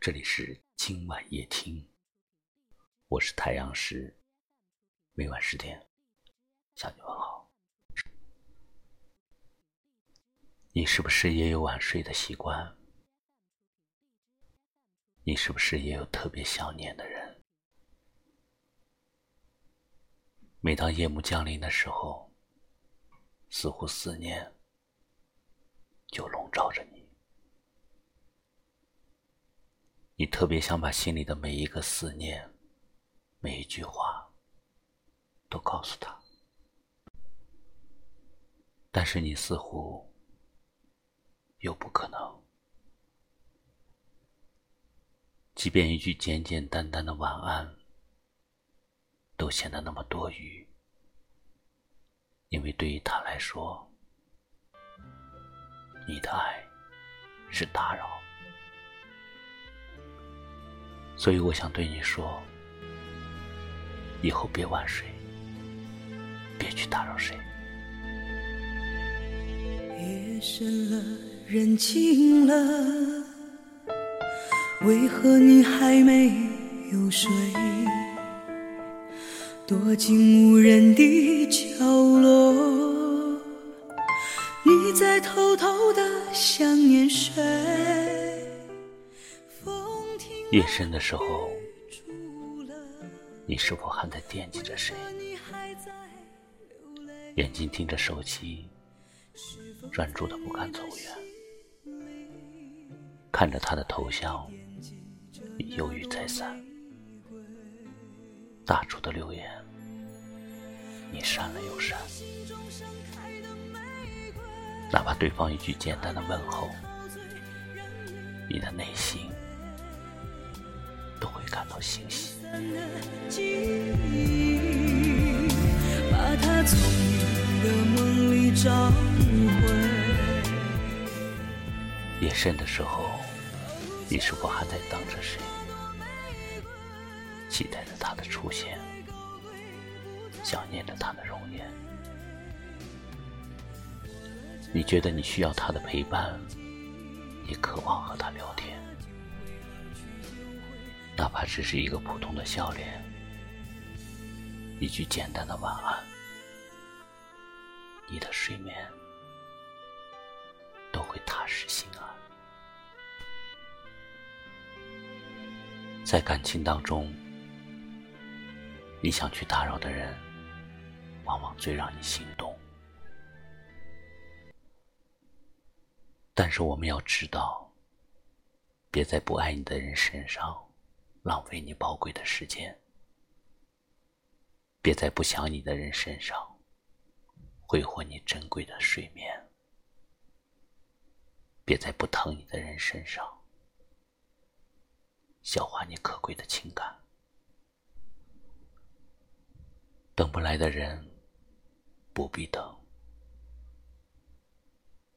这里是今晚夜听，我是太阳石，每晚十点向你问好。你是不是也有晚睡的习惯？你是不是也有特别想念的人？每当夜幕降临的时候，似乎思念就笼罩着你。你特别想把心里的每一个思念、每一句话都告诉他，但是你似乎又不可能。即便一句简简单单的晚安，都显得那么多余，因为对于他来说，你的爱是打扰。所以我想对你说，以后别晚睡，别去打扰谁。夜深了，人静了，为何你还没有睡？躲进无人的角落，你在偷偷的想念谁？夜深的时候，你是否还在惦记着谁？眼睛盯着手机，专注的不敢走远，看着他的头像，你犹豫再三，大厨的留言，你删了又删，哪怕对方一句简单的问候，你的内心。感到欣喜。夜深的时候，你是否还在等着谁？期待着他的出现，想念着他的容颜。你觉得你需要他的陪伴，你渴望和他聊天。哪怕只是一个普通的笑脸，一句简单的晚安，你的睡眠都会踏实心安。在感情当中，你想去打扰的人，往往最让你心动。但是我们要知道，别在不爱你的人身上。浪费你宝贵的时间，别在不想你的人身上挥霍你珍贵的睡眠，别在不疼你的人身上消化你可贵的情感。等不来的人不必等，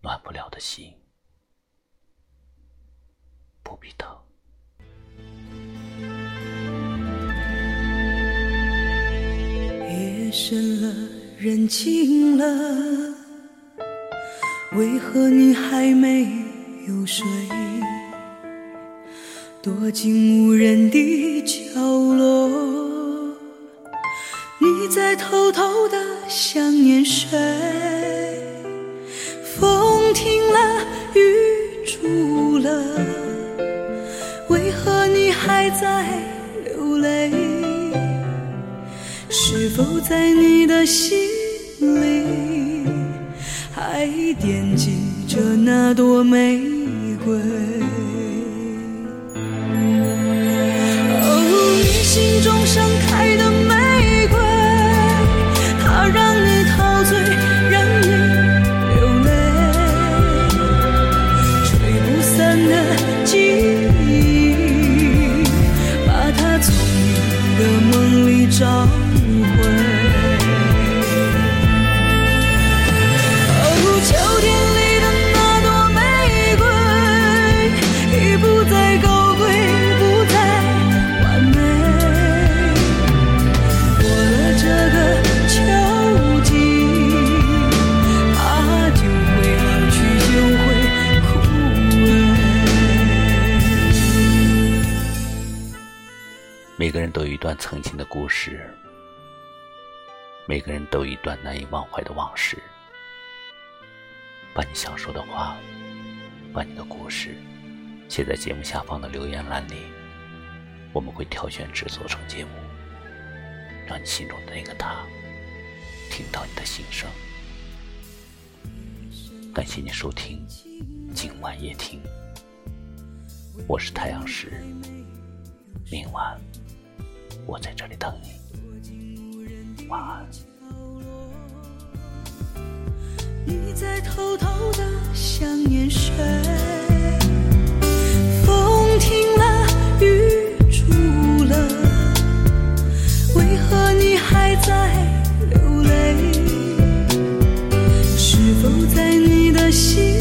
暖不了的心不必等。深了，人静了，为何你还没有睡？躲进无人的角落，你在偷偷的想念谁？风停了，雨住了，为何你还在流泪？是否在你的心里，还惦记着那朵玫瑰？每个人都有一段曾经的故事，每个人都有一段难以忘怀的往事。把你想说的话，把你的故事写在节目下方的留言栏里，我们会挑选制作成节目，让你心中的那个他听到你的心声。感谢你收听今晚夜听，我是太阳石，明晚我在这里等你，晚安。你在偷偷的想念谁？风停了，雨住了，为何你还在流泪？是否在你的心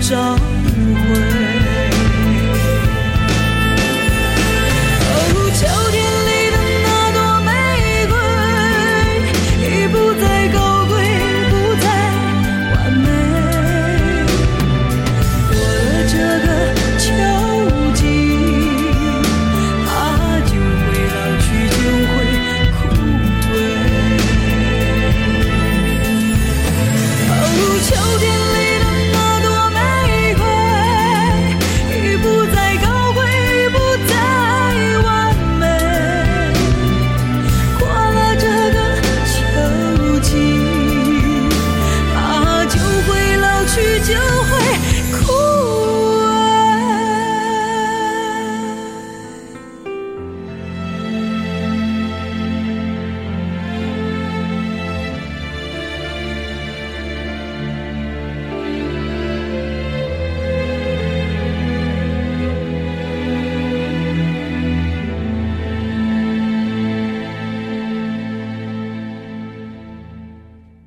找